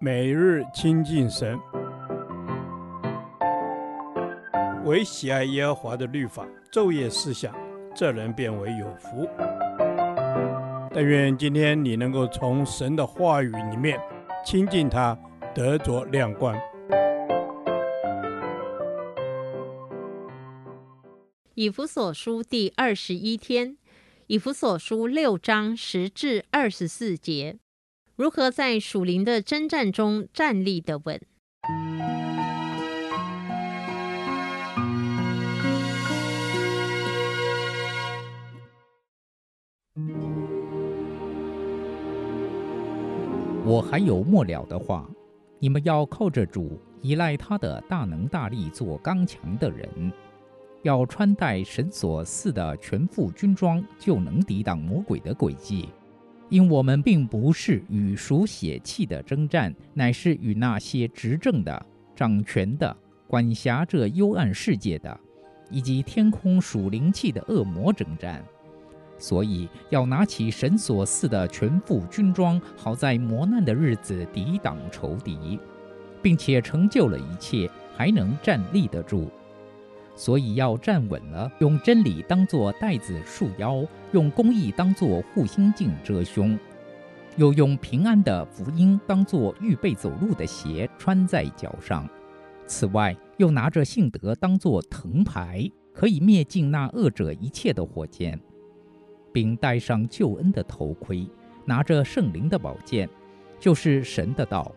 每日亲近神，唯喜爱耶和华的律法，昼夜思想，这人便为有福。但愿今天你能够从神的话语里面亲近他，得着亮光。以弗所书第二十一天，以弗所书六章十至二十四节。如何在属灵的征战中站立得稳？我还有末了的话，你们要靠着主，依赖他的大能大力，做刚强的人，要穿戴神所赐的全副军装，就能抵挡魔鬼的诡计。因我们并不是与属血气的征战，乃是与那些执政的、掌权的、管辖这幽暗世界的，以及天空属灵气的恶魔征战。所以要拿起神所赐的全副军装，好在磨难的日子抵挡仇敌，并且成就了一切，还能站立得住。所以要站稳了，用真理当作带子束腰，用公义当作护心镜遮胸，又用平安的福音当作预备走路的鞋穿在脚上。此外，又拿着信德当作藤牌，可以灭尽那恶者一切的火箭，并戴上救恩的头盔，拿着圣灵的宝剑，就是神的道，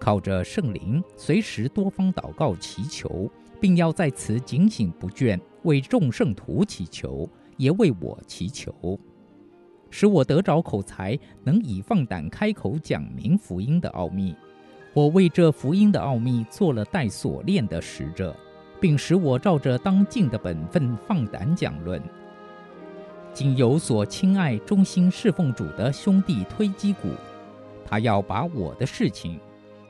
靠着圣灵，随时多方祷告祈求。并要在此警醒不倦，为众圣徒祈求，也为我祈求，使我得着口才，能以放胆开口讲明福音的奥秘。我为这福音的奥秘做了带锁链的使者，并使我照着当尽的本分放胆讲论。今有所亲爱、忠心侍奉主的兄弟推基古，他要把我的事情，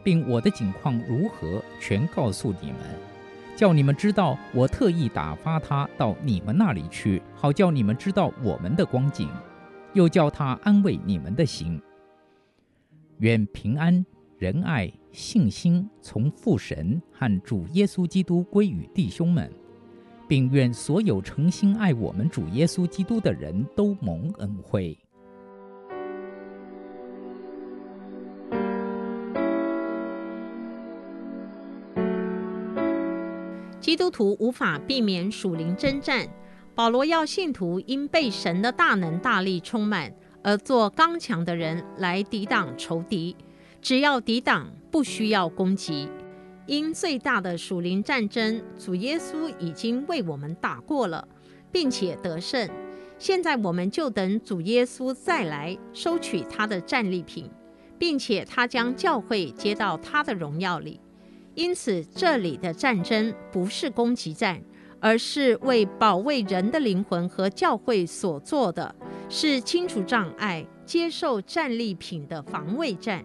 并我的景况如何，全告诉你们。叫你们知道，我特意打发他到你们那里去，好叫你们知道我们的光景，又叫他安慰你们的心。愿平安、仁爱、信心从父神和主耶稣基督归于弟兄们，并愿所有诚心爱我们主耶稣基督的人都蒙恩惠。基督徒无法避免属灵征战。保罗要信徒因被神的大能大力充满，而做刚强的人来抵挡仇敌。只要抵挡，不需要攻击。因最大的属灵战争，主耶稣已经为我们打过了，并且得胜。现在我们就等主耶稣再来收取他的战利品，并且他将教会接到他的荣耀里。因此，这里的战争不是攻击战，而是为保卫人的灵魂和教会所做的，是清除障碍、接受战利品的防卫战。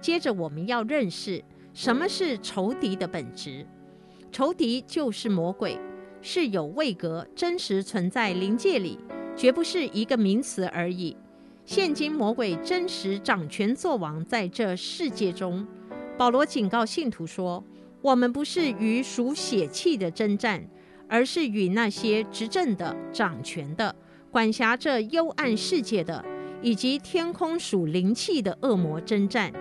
接着，我们要认识什么是仇敌的本质。仇敌就是魔鬼，是有位格、真实存在灵界里，绝不是一个名词而已。现今魔鬼真实掌权作王在这世界中。保罗警告信徒说：“我们不是与属血气的争战，而是与那些执政的、掌权的、管辖这幽暗世界的，以及天空属灵气的恶魔争战。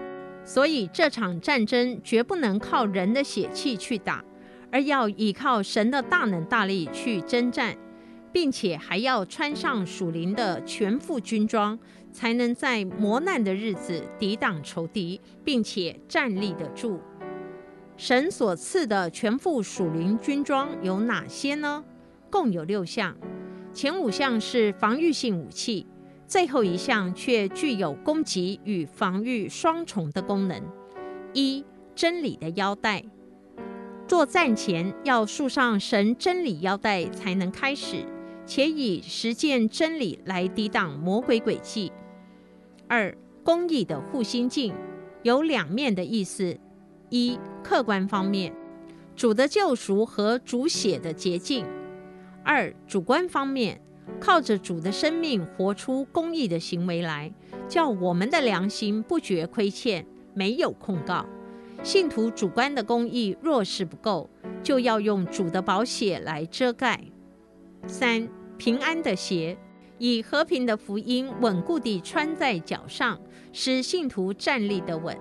所以这场战争绝不能靠人的血气去打，而要依靠神的大能大力去征战，并且还要穿上属灵的全副军装。”才能在磨难的日子抵挡仇敌，并且站立得住。神所赐的全副属灵军装有哪些呢？共有六项，前五项是防御性武器，最后一项却具有攻击与防御双重的功能。一、真理的腰带，作战前要束上神真理腰带才能开始，且以实践真理来抵挡魔鬼诡计。二、公义的护心镜有两面的意思：一、客观方面，主的救赎和主血的洁净；二、主观方面，靠着主的生命活出公义的行为来，叫我们的良心不觉亏欠，没有控告。信徒主观的公义若是不够，就要用主的宝血来遮盖。三、平安的鞋，以和平的福音稳固地穿在脚上，使信徒站立得稳。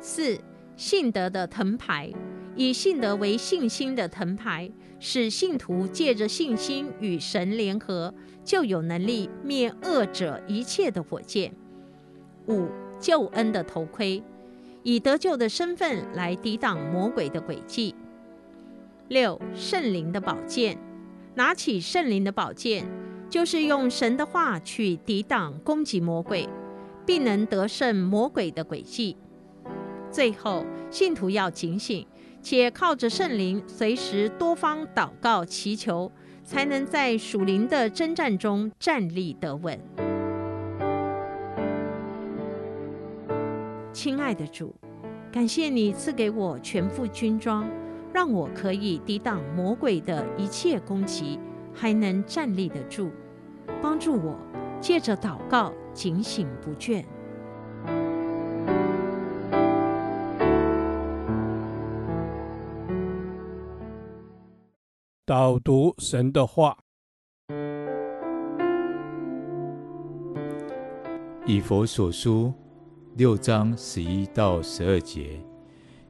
四、信德的藤牌，以信德为信心的藤牌，使信徒借着信心与神联合，就有能力灭恶者一切的火箭。五、救恩的头盔。以得救的身份来抵挡魔鬼的诡计。六、圣灵的宝剑，拿起圣灵的宝剑，就是用神的话去抵挡攻击魔鬼，并能得胜魔鬼的诡计。最后，信徒要警醒，且靠着圣灵，随时多方祷告祈求，才能在属灵的征战中站立得稳。亲爱的主，感谢你赐给我全副军装，让我可以抵挡魔鬼的一切攻击，还能站立得住。帮助我借着祷告警醒不倦。导读神的话，以佛所书。六章十一到十二节，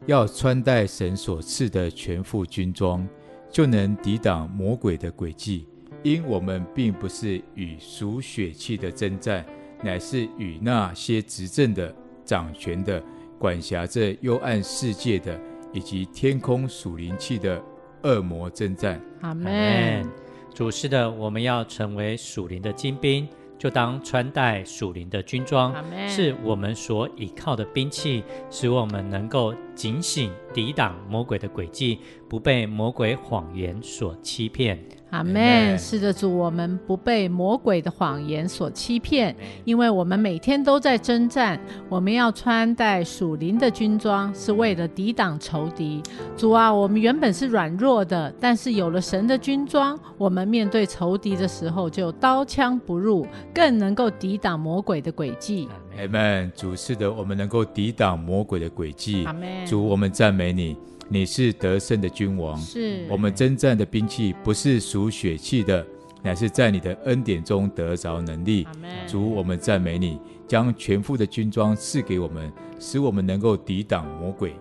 要穿戴神所赐的全副军装，就能抵挡魔鬼的诡计。因我们并不是与属血气的征战，乃是与那些执政的、掌权的、管辖着幽暗世界的，以及天空属灵气的恶魔征战。阿门。主是的，我们要成为属灵的精兵。就当穿戴属灵的军装，是我们所倚靠的兵器，使我们能够警醒，抵挡魔鬼的诡计，不被魔鬼谎言所欺骗。阿门。是的，主，我们不被魔鬼的谎言所欺骗，因为我们每天都在征战。我们要穿戴属灵的军装，是为了抵挡仇敌。主啊，我们原本是软弱的，但是有了神的军装，我们面对仇敌的时候就刀枪不入，更能够抵挡魔鬼的诡计。阿门。主，是的，我们能够抵挡魔鬼的诡计。阿门。主，我们赞美你。你是得胜的君王，是我们征战的兵器，不是属血气的，乃是在你的恩典中得着能力。主，我们赞美你，将全副的军装赐给我们，使我们能够抵挡魔鬼。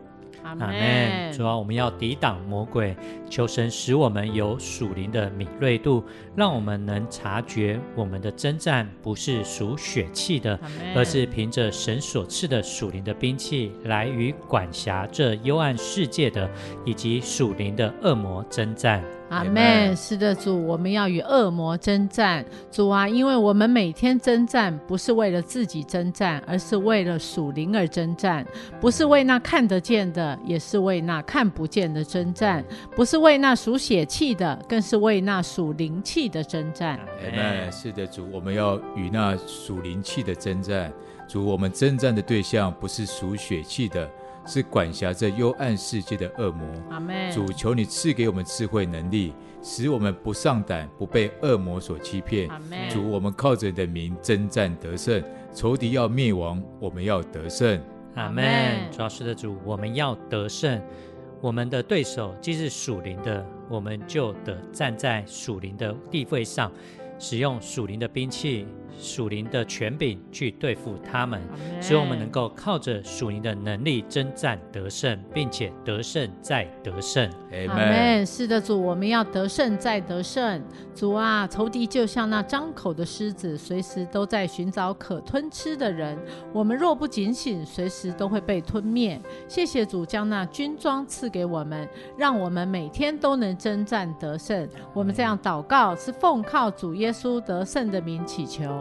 阿门。主啊，我们要抵挡魔鬼，求神使我们有属灵的敏锐度，让我们能察觉我们的征战不是属血气的，而是凭着神所赐的属灵的兵器，来与管辖这幽暗世界的以及属灵的恶魔征战。阿门。是的，主，我们要与恶魔征战。主啊，因为我们每天征战，不是为了自己征战，而是为了属灵而征战；不是为那看得见的，也是为那看不见的征战；不是为那属血气的，更是为那属灵气的征战。阿门。是的，主，我们要与那属灵气的征战。主，我们征战的对象不是属血气的。是管辖这幽暗世界的恶魔。阿门。主，求你赐给我们智慧能力，使我们不上胆，不被恶魔所欺骗。阿门。主，我们靠着你的名征战得胜，仇敌要灭亡，我们要得胜。阿门。主要是的主，我们要得胜。我们的对手既是属灵的，我们就得站在属灵的地位上，使用属灵的兵器。属灵的权柄去对付他们，使我们能够靠着属灵的能力征战得胜，并且得胜再得胜。阿门。是的，主，我们要得胜再得胜。主啊，仇敌就像那张口的狮子，随时都在寻找可吞吃的人。我们若不警醒，随时都会被吞灭。谢谢主将那军装赐给我们，让我们每天都能征战得胜。我们这样祷告，是奉靠主耶稣得胜的名祈求。